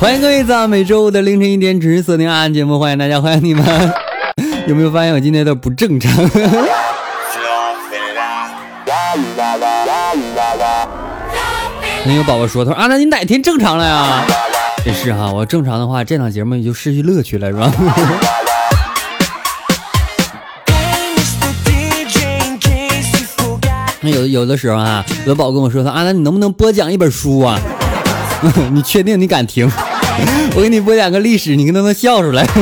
欢迎各位在每周五的凌晨一点准时锁定阿安节目，欢迎大家，欢迎你们。有没有发现我今天有点不正常？那有宝宝说：“他说阿南，你哪天正常了呀？”也是哈，我正常的话，这档节目也就失去乐趣了，是吧？那 有有的时候啊，有宝跟我说：“他阿南，你能不能播讲一本书啊？你确定你敢听？我给你播讲个历史，你能不能笑出来？”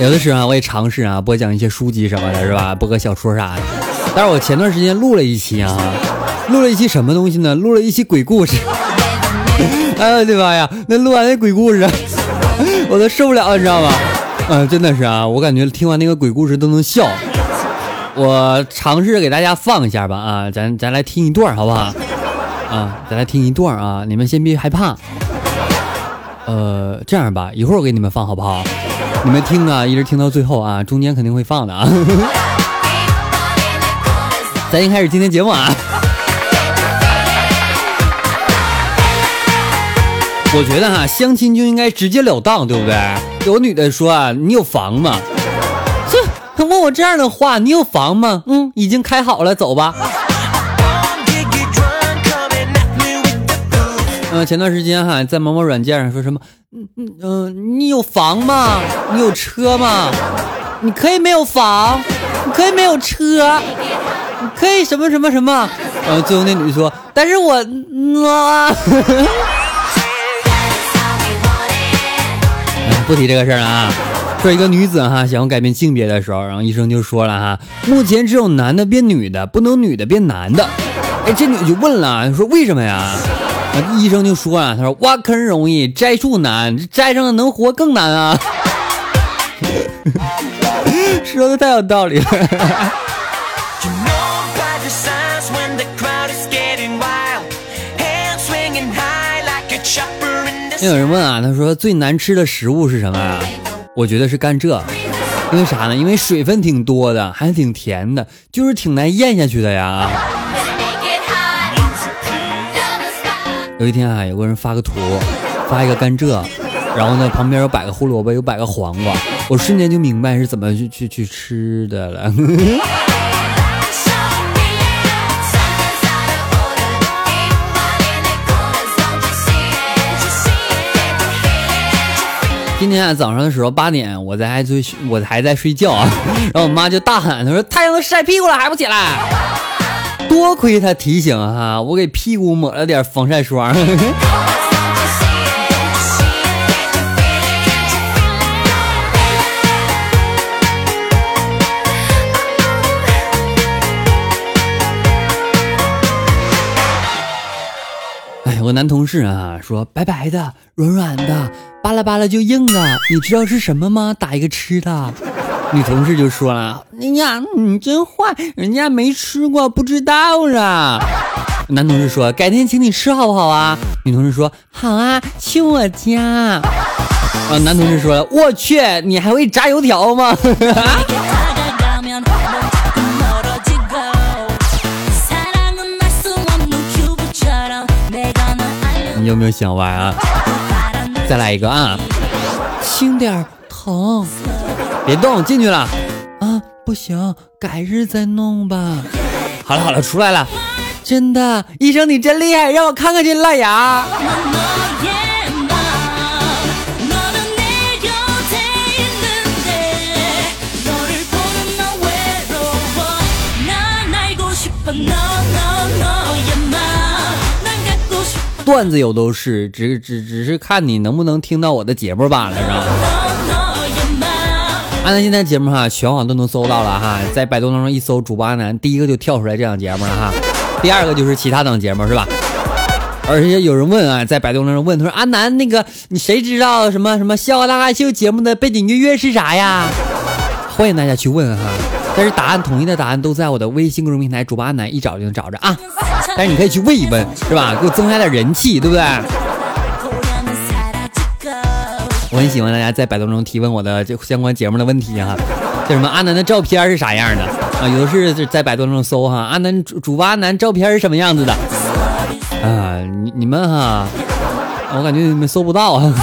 有的时候啊，我也尝试啊播讲一些书籍什么的，是吧？播个小说啥的。但是我前段时间录了一期啊，录了一期什么东西呢？录了一期鬼故事。哎呦我的妈呀！那录完那鬼故事，我都受不了，你知道吗？嗯，真的是啊，我感觉听完那个鬼故事都能笑。我尝试给大家放一下吧啊，咱咱来听一段好不好？啊，咱来听一段啊，你们先别害怕。呃，这样吧，一会儿我给你们放好不好？你们听啊，一直听到最后啊，中间肯定会放的啊。咱先开始今天节目啊。我觉得哈，相亲就应该直截了当，对不对？有女的说啊，你有房吗？这问我这样的话，你有房吗？嗯，已经开好了，走吧。前段时间哈，在某某软件上说什么，嗯嗯嗯，你有房吗？你有车吗？你可以没有房，你可以没有车，你可以什么什么什么。然后最后那女的说，但是我啊。不提这个事儿了啊！说一个女子哈想要改变性别的时候，然后医生就说了哈，目前只有男的变女的，不能女的变男的。哎，这女的就问了，说为什么呀？医生就说啊，他说挖坑容易摘树难，摘上了能活更难啊。说的太有道理了。有人问啊，他说最难吃的食物是什么啊？我觉得是甘蔗，因为啥呢？因为水分挺多的，还挺甜的，就是挺难咽下去的呀。有一天啊，有个人发个图，发一个甘蔗，然后呢旁边又摆个胡萝卜，又摆个黄瓜，我瞬间就明白是怎么去去去吃的了。今天啊，早上的时候八点，我在还睡，我还在睡觉啊，然后我妈就大喊，她说太阳都晒屁股了还不起来？多亏他提醒哈，我给屁股抹了点防晒霜。哎，我男同事啊说白白的、软软的。扒拉扒拉就硬的，你知道是什么吗？打一个吃的。女同事就说了：“哎呀，你真坏，人家没吃过，不知道啊。”男同事说：“改天请你吃好不好啊？”女同事说：“好啊，去我家。”啊，男同事说了：“我去，你还会炸油条吗？” 你有没有想歪啊？再来一个啊，轻点儿疼，别动，进去了啊，不行，改日再弄吧。好了好了，出来了，真的，医生你真厉害，让我看看这烂牙。段子有都是，只只只是看你能不能听到我的节目罢了，是吧？安南现在节目哈，全网都能搜到了哈，在百度当中一搜主播安南，第一个就跳出来这档节目了哈，第二个就是其他档节目是吧？而且有人问啊，在百度当中问他说：“阿南，那个你谁知道什么什么《笑傲大咖秀》节目的背景音乐是啥呀？”欢迎大家去问哈，但是答案统一的答案都在我的微信公众平台主播阿南一找就能找着啊。但是你可以去问一问，是吧？给我增加点人气，对不对？我很喜欢大家在百度中提问我的这相关节目的问题哈，叫什么阿南的照片是啥样的啊？有的是在百度中搜哈，阿南主主播阿南照片是什么样子的啊？你你们哈，我感觉你们搜不到啊。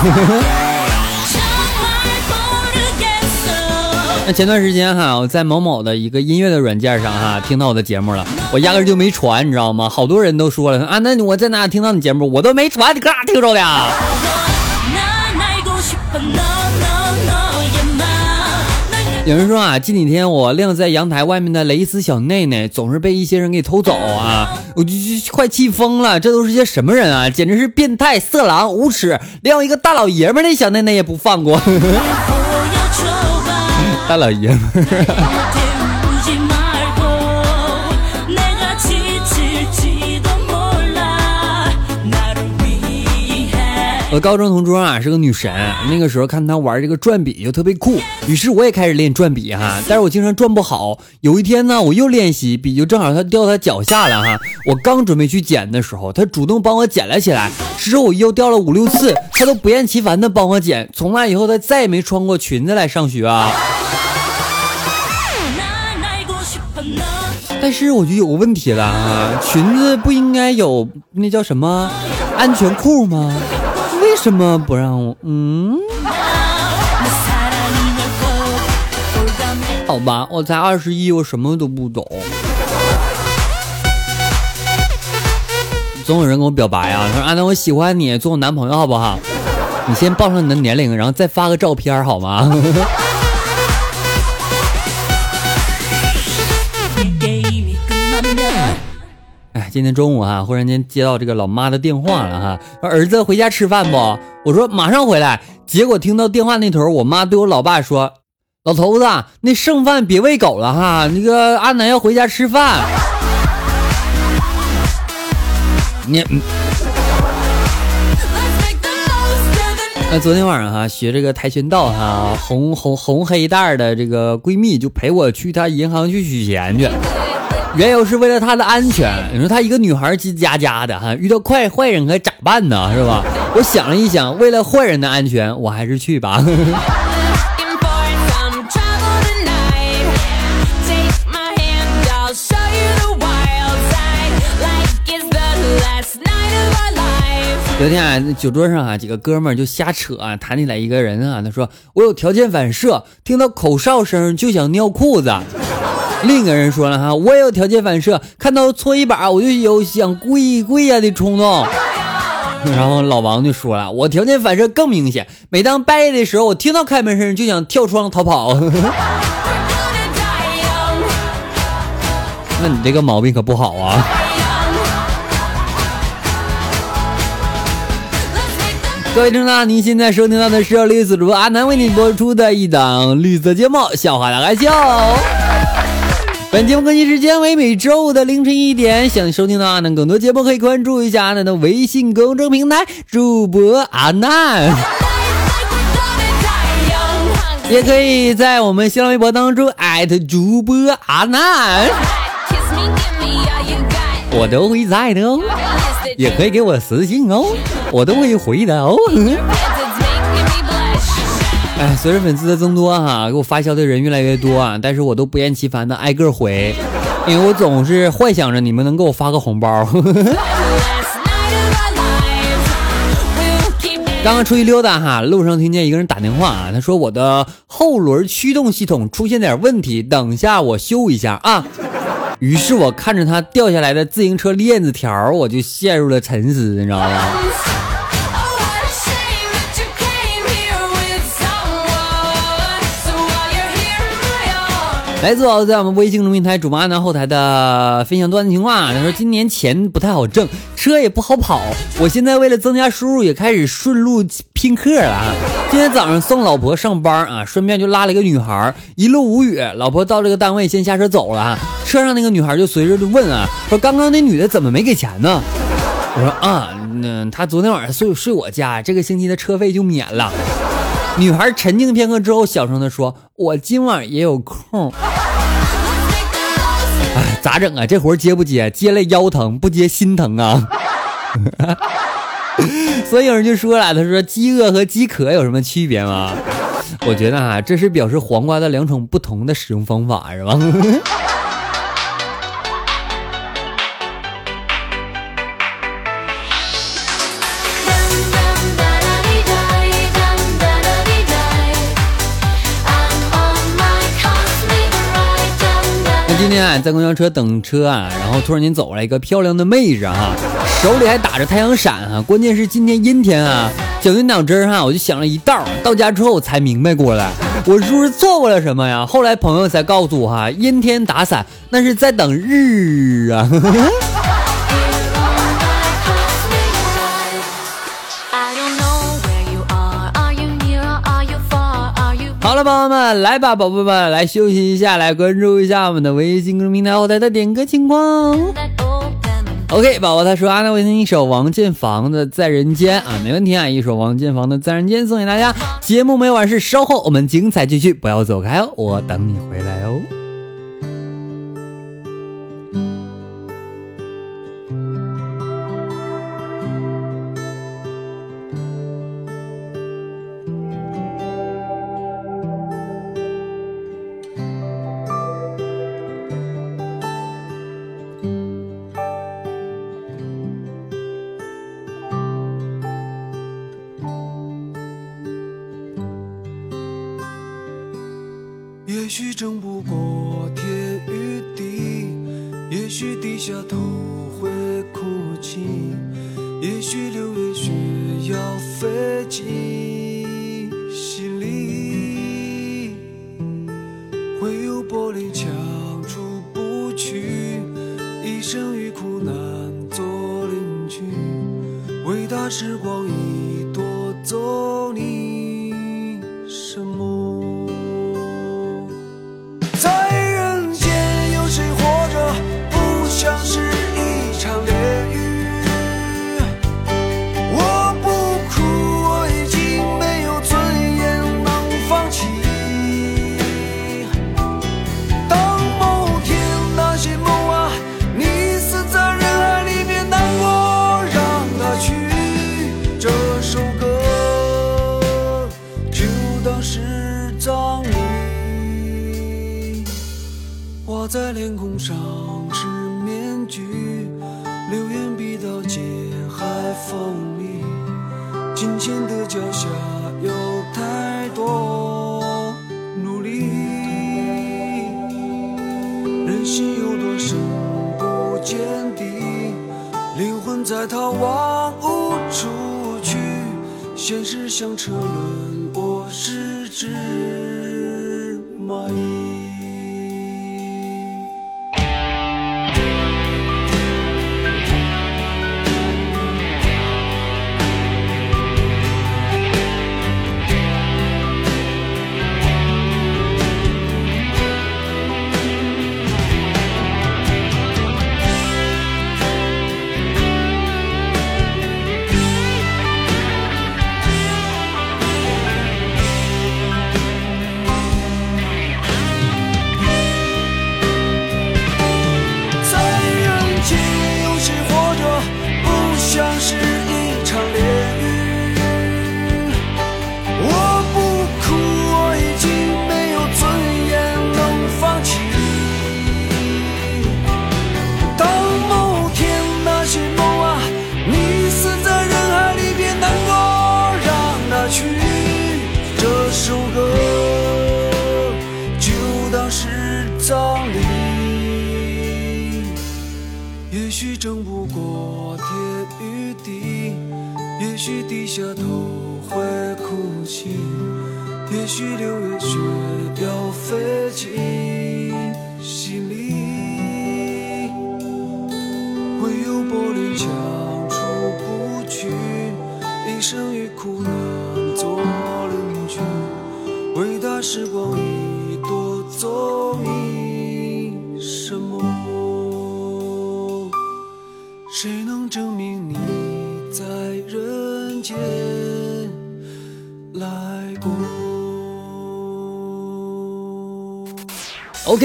那前段时间哈，我在某某的一个音乐的软件上哈，听到我的节目了，我压根就没传，你知道吗？好多人都说了啊，那我在哪听到你节目？我都没传，你搁哪听着的？有人说啊，近几天我晾在阳台外面的蕾丝小内内总是被一些人给偷走啊，我就就快气疯了。这都是些什么人啊？简直是变态、色狼、无耻，连我一个大老爷们的小内内也不放过。大老爷们。我高中同桌啊是个女神，那个时候看她玩这个转笔就特别酷，于是我也开始练转笔哈，但是我经常转不好。有一天呢，我又练习，笔就正好她掉她脚下了哈，我刚准备去捡的时候，她主动帮我捡了起来。之后我又掉了五六次，她都不厌其烦的帮我捡。从那以后，她再也没穿过裙子来上学啊。但是我就有个问题了啊，裙子不应该有那叫什么安全裤吗？为什么不让我？嗯，好吧，我才二十一，我什么都不懂。总有人跟我表白啊，他说：“阿南，我喜欢你，做我男朋友好不好？你先报上你的年龄，然后再发个照片好吗？”今天中午哈，忽然间接到这个老妈的电话了哈，说儿子回家吃饭不？我说马上回来。结果听到电话那头，我妈对我老爸说：“老头子，那剩饭别喂狗了哈，那个阿南要回家吃饭。”你，那昨天晚上哈，学这个跆拳道哈，红红红黑带的这个闺蜜就陪我去她银行去取钱去。缘由是为了她的安全。你说她一个女孩叽叽喳喳的哈，遇到坏坏人该咋办呢？是吧？我想了一想，为了坏人的安全，我还是去吧。昨天啊，酒桌上啊，几个哥们儿就瞎扯啊，谈起来一个人啊，他说我有条件反射，听到口哨声就想尿裤子。另一个人说了哈，我也有条件反射，看到搓衣板我就有想跪跪下的冲动。然后老王就说了，我条件反射更明显，每当半夜的时候，我听到开门声就想跳窗逃跑。那你这个毛病可不好啊。各位听众，您现在收听到的是绿色主播阿南为您播出的一档绿色节目《笑话大开笑》。本节目更新时间为每周五的凌晨一点。想收听到阿南更多节目，可以关注一下阿南的微信公众平台主播阿南，也可以在我们新浪微博当中艾特主播阿南，我都会在的哦。也可以给我私信哦，我都会回的哦。哎，随着粉丝的增多哈，给我发消息的人越来越多啊，但是我都不厌其烦的挨个回，因为我总是幻想着你们能给我发个红包。刚刚出去溜达哈，路上听见一个人打电话啊，他说我的后轮驱动系统出现点问题，等下我修一下啊。于是我看着他掉下来的自行车链子条，我就陷入了沉思，你知道吗？来自我在我们微信公平台主播阿南后台的分享段子情况，他说今年钱不太好挣，车也不好跑，我现在为了增加收入，也开始顺路拼客了啊。今天早上送老婆上班啊，顺便就拉了一个女孩，一路无语。老婆到这个单位先下车走了，车上那个女孩就随着就问啊，说刚刚那女的怎么没给钱呢？我说啊，那她昨天晚上睡睡我家，这个星期的车费就免了。女孩沉静片刻之后，小声的说：“我今晚也有空。”哎，咋整啊？这活接不接？接了腰疼，不接心疼啊。所以有人就说了，他说饥饿和饥渴有什么区别吗？我觉得啊，这是表示黄瓜的两种不同的使用方法，是吧？今天啊，在公交车等车啊，然后突然间走来一个漂亮的妹子啊，手里还打着太阳伞啊，关键是今天阴天啊。绞尽脑汁哈，我就想了一道，到家之后我才明白过来，我是不是错过了什么呀？后来朋友才告诉我哈，阴天打伞那是在等日啊。好 宝宝们，来吧，宝贝们，来休息一下，来关注一下我们的微信公众平台后台的点歌情况。OK，宝宝他说啊，那我听一首王建房的《在人间》啊，没问题啊，一首王建房的《在人间》送给大家。节目没有完事，稍后我们精彩继续，不要走开哦，我等你回来哦。时光天空上是面具，流言逼到界海风里，金钱的脚下有太多努力，人心有多深不见底，灵魂在逃亡无处去，现实像车轮，我是只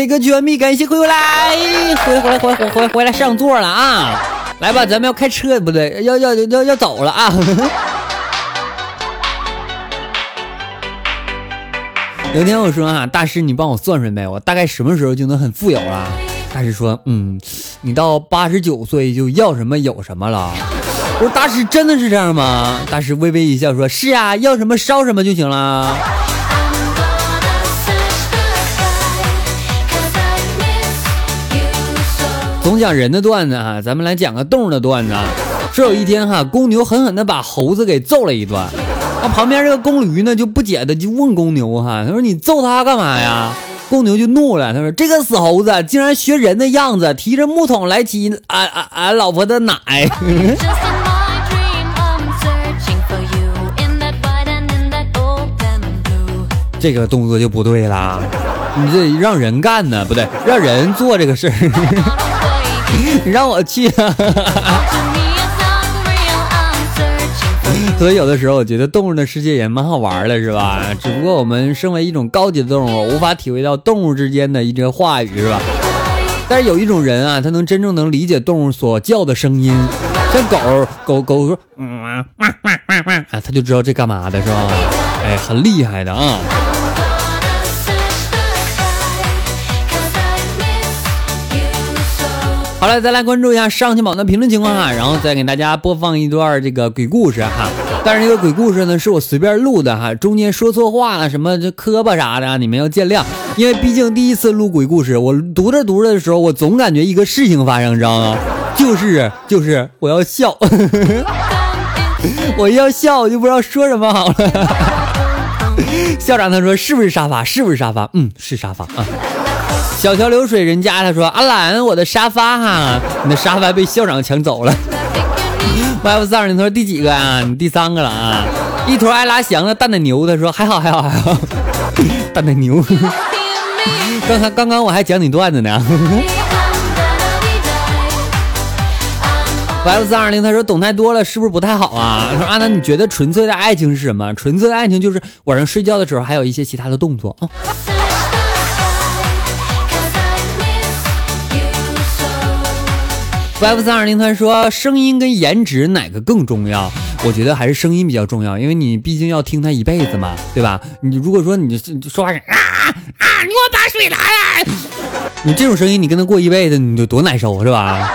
歌曲完毕，感谢回来，回回回回回回来上座了啊！来吧，咱们要开车，不对，要要要要走了啊！有天我说啊，大师，你帮我算算呗，我大概什么时候就能很富有了？大师说，嗯，你到八十九岁就要什么有什么了。我说大师真的是这样吗？大师微微一笑说，是啊，要什么烧什么就行了。讲人的段子哈，咱们来讲个动物的段子。说有一天哈，公牛狠狠的把猴子给揍了一顿，那旁边这个公驴呢就不解的就问公牛哈，他说你揍他干嘛呀？公牛就怒了，他说这个死猴子竟然学人的样子，提着木桶来挤俺俺俺老婆的奶。这个动作就不对啦，你这让人干呢，不对，让人做这个事儿 让我去啊。所以有的时候我觉得动物的世界也蛮好玩的，是吧？只不过我们身为一种高级的动物，无法体会到动物之间的一些话语，是吧？但是有一种人啊，他能真正能理解动物所叫的声音，像狗狗狗说嗯啊，他就知道这干嘛的，是吧？哎，很厉害的啊！好了，再来关注一下上期榜的评论情况哈，然后再给大家播放一段这个鬼故事哈。但是这个鬼故事呢，是我随便录的哈，中间说错话了，什么这磕巴啥的，你们要见谅。因为毕竟第一次录鬼故事，我读着读着的时候，我总感觉一个事情发生，知道吗？就是就是我要笑，我要笑，我就不知道说什么好了。校长他说是不是沙发？是不是沙发？嗯，是沙发啊。小桥流水人家他说阿兰，我的沙发哈，你的沙发被校长抢走了。YF 四二零他说第几个啊？你第三个了啊。一头爱拉翔的蛋奶牛他说还好还好还好，蛋奶牛。刚才刚刚我还讲你段子呢。YF 四二零他说懂太多了是不是不太好啊？他说阿南你觉得纯粹的爱情是什么？纯粹的爱情就是晚上睡觉的时候还有一些其他的动作啊。F 三二零他说声音跟颜值哪个更重要？我觉得还是声音比较重要，因为你毕竟要听他一辈子嘛，对吧？你如果说你说话是啊啊，你给我把水拿来，你这种声音你跟他过一辈子，你就多难受是吧？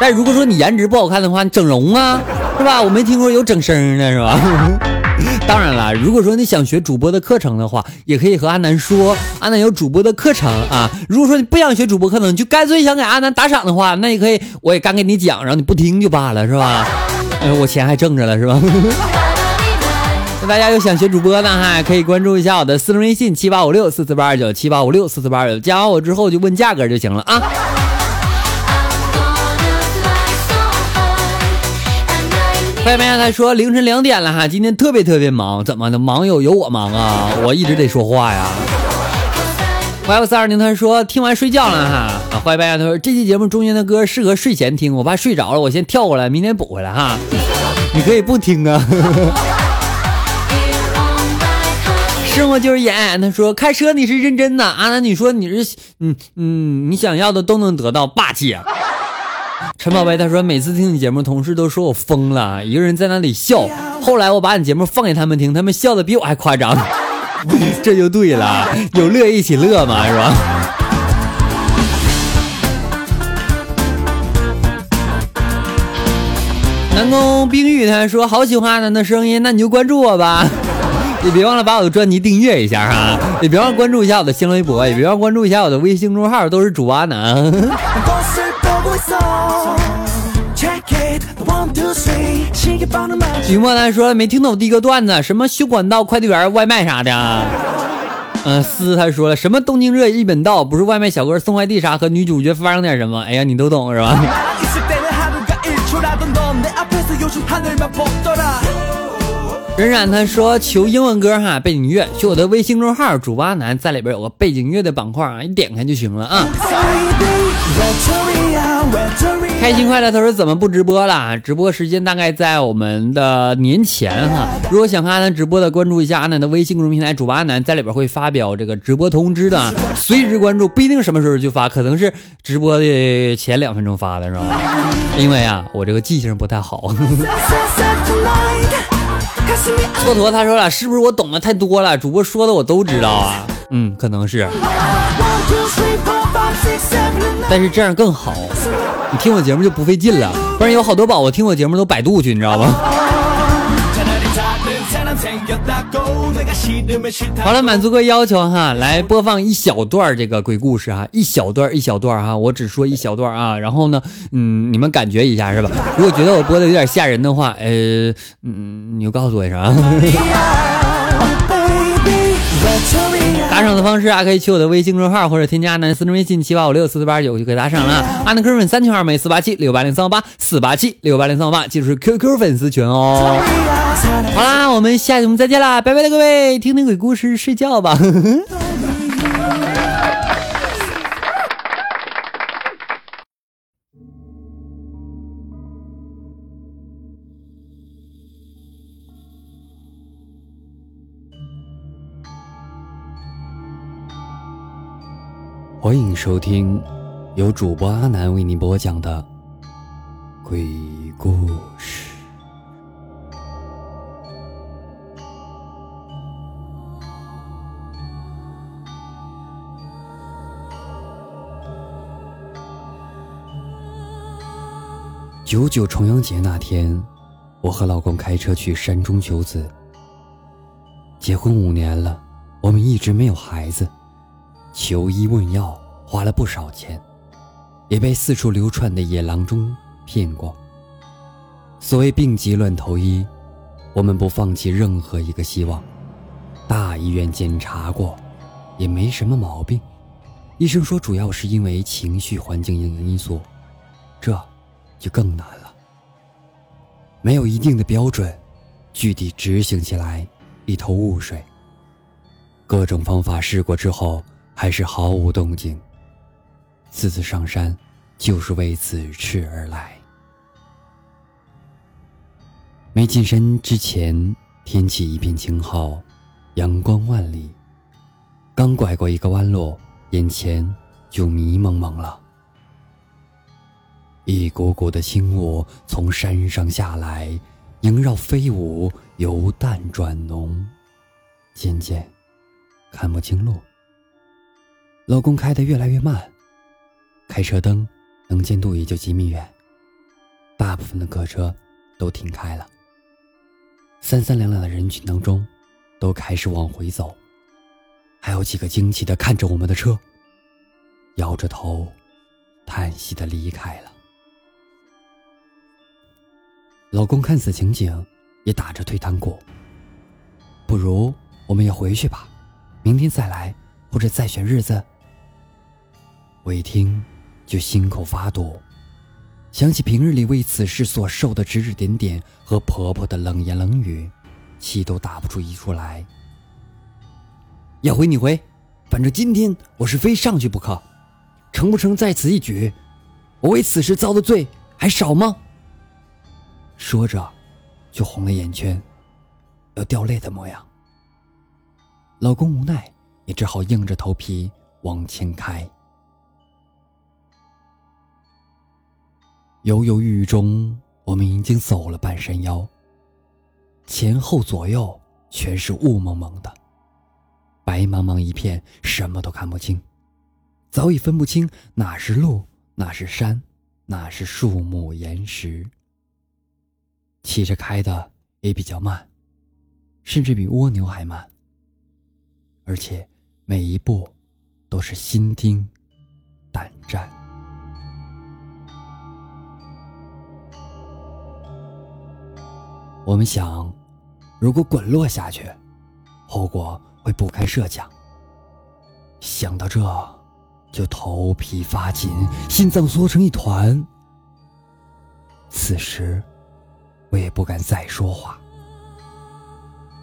但如果说你颜值不好看的话，你整容啊，是吧？我没听过有整声的是吧？当然了，如果说你想学主播的课程的话，也可以和阿南说，阿南有主播的课程啊。如果说你不想学主播课程，你就干脆想给阿南打赏的话，那也可以，我也敢给你讲，然后你不听就罢了，是吧？哎，我钱还挣着了，是吧？那大家有想学主播的哈，可以关注一下我的私人微信七八五六四四八二九七八五六四四八二九，加完我之后就问价格就行了啊。外面他说凌晨两点了哈，今天特别特别忙，怎么的？忙有有我忙啊，我一直得说话呀。Y 四二零他说听完睡觉了哈，啊，坏白他说这期节目中间的歌适合睡前听，我怕睡着了，我先跳过来，明天补回来哈。你可以不听啊。生活就是演，他说开车你是认真的，阿南你说你是嗯嗯，你想要的都能得到，霸气啊。陈宝贝他说每次听你节目，同事都说我疯了，一个人在那里笑。后来我把你节目放给他们听，他们笑的比我还夸张。这就对了，有乐一起乐嘛，是吧？南宫冰玉他说好喜欢阿南的声音，那你就关注我吧。也别忘了把我的专辑订阅一下哈，也别忘了关注一下我的新浪微博，也别忘关注一下我的微信公众号，都是主播阿南。云莫南说没听懂第一个段子，什么修管道、快递员、外卖啥的。嗯、思他说了什么东京热日本道，不是外卖小哥送快递啥，和女主角发生点什么？哎呀，你都懂是吧？仍冉他说求英文歌哈背景乐，去我的微信公众号主播男，在里边有个背景乐的板块啊，你点开就行了啊。开心快乐，他说怎么不直播了？直播时间大概在我们的年前哈。如果想看阿南直播的，关注一下阿南的微信公众平台，主播阿南在里边会发表这个直播通知的，随时关注，不一定什么时候就发，可能是直播的前两分钟发的是吧？因为啊，我这个记性不太好。蹉跎他说了，是不是我懂得太多了？主播说的我都知道啊。嗯，可能是。但是这样更好，你听我节目就不费劲了。不然有好多宝宝听我节目都百度去，你知道吗？好了，满足个要求哈，来播放一小段这个鬼故事哈，一小段一小段哈，我只说一小段啊。然后呢，嗯，你们感觉一下是吧？如果觉得我播的有点吓人的话，呃，嗯，你就告诉我一声啊。赏的方式啊，可以去我的微信公众号或者添加阿南私人微信七八五六四四八九就可以打赏了。阿南科粉三群二每四八七六八零三五八四八七六八零三五八，记住是 QQ 粉丝群哦。好啦，我们下期节目再见啦，拜拜了各位，听听鬼故事睡觉吧。欢迎收听由主播阿南为您播讲的鬼故事。九九重阳节那天，我和老公开车去山中求子。结婚五年了，我们一直没有孩子。求医问药花了不少钱，也被四处流窜的野郎中骗过。所谓病急乱投医，我们不放弃任何一个希望。大医院检查过，也没什么毛病。医生说主要是因为情绪环境因因素，这就更难了。没有一定的标准，具体执行起来一头雾水。各种方法试过之后。还是毫无动静。次次上山，就是为此事而来。没进山之前，天气一片晴好，阳光万里。刚拐过一个弯路，眼前就迷蒙蒙了。一股股的轻雾从山上下来，萦绕飞舞，由淡转浓，渐渐看不清路。老公开得越来越慢，开车灯能见度也就几米远，大部分的客车都停开了。三三两两的人群当中，都开始往回走，还有几个惊奇的看着我们的车，摇着头，叹息的离开了。老公看此情景，也打着退堂鼓。不如我们也回去吧，明天再来，或者再选日子。我一听，就心口发堵，想起平日里为此事所受的指指点点和婆婆的冷言冷语，气都打不出一处来。要回你回，反正今天我是非上去不可，成不成在此一举？我为此事遭的罪还少吗？说着，就红了眼圈，要掉泪的模样。老公无奈，也只好硬着头皮往前开。犹犹豫豫中，我们已经走了半山腰。前后左右全是雾蒙蒙的，白茫茫一片，什么都看不清，早已分不清哪是路，哪是山，哪是树木岩石。骑着开的也比较慢，甚至比蜗牛还慢，而且每一步都是心惊胆战。我们想，如果滚落下去，后果会不堪设想。想到这，就头皮发紧，心脏缩成一团。此时，我也不敢再说话。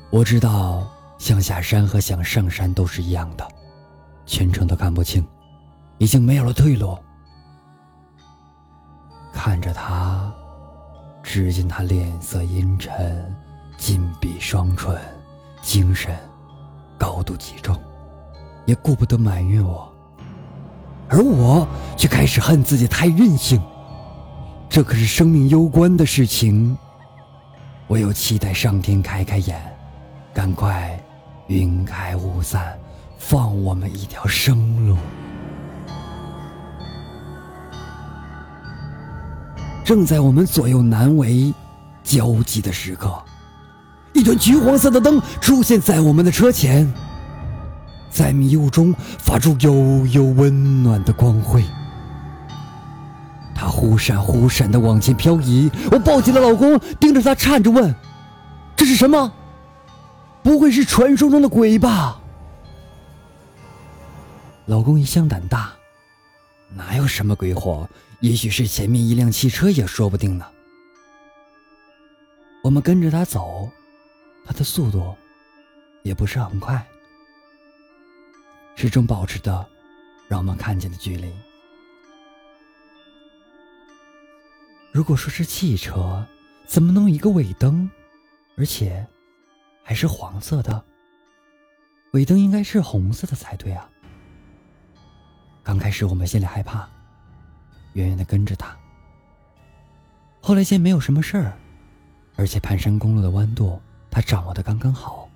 我知道，向下山和向上山都是一样的，全程都看不清，已经没有了退路。看着他，只见他脸色阴沉，紧闭双唇，精神高度集中，也顾不得埋怨我，而我却开始恨自己太任性。这可是生命攸关的事情，我又期待上天开开眼，赶快云开雾散，放我们一条生路。正在我们左右难为、焦急的时刻，一团橘黄色的灯出现在我们的车前，在迷雾中发出悠悠温暖的光辉。它忽闪忽闪的往前漂移，我抱起了老公，盯着他颤着问：“这是什么？不会是传说中的鬼吧？”老公一向胆大，哪有什么鬼火？也许是前面一辆汽车也说不定呢。我们跟着他走，他的速度也不是很快，始终保持着让我们看见的距离。如果说是汽车，怎么能一个尾灯，而且还是黄色的？尾灯应该是红色的才对啊！刚开始我们心里害怕。远远的跟着他。后来见没有什么事儿，而且盘山公路的弯度他掌握的刚刚好，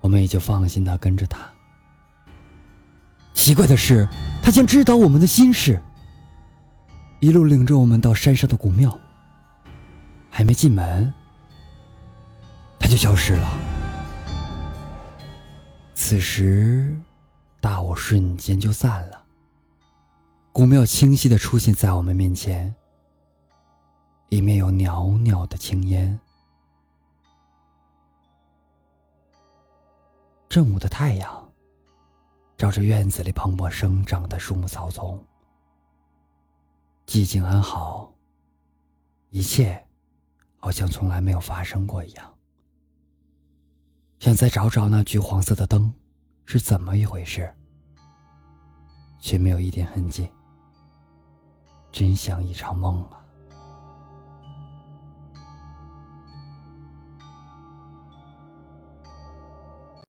我们也就放心的跟着他。奇怪的是，他竟知道我们的心事，一路领着我们到山上的古庙。还没进门，他就消失了。此时，大雾瞬间就散了。古庙清晰的出现在我们面前，里面有袅袅的青烟。正午的太阳，照着院子里蓬勃生长的树木草丛，寂静安好，一切好像从来没有发生过一样。想再找找那橘黄色的灯是怎么一回事，却没有一点痕迹。真像一场梦啊！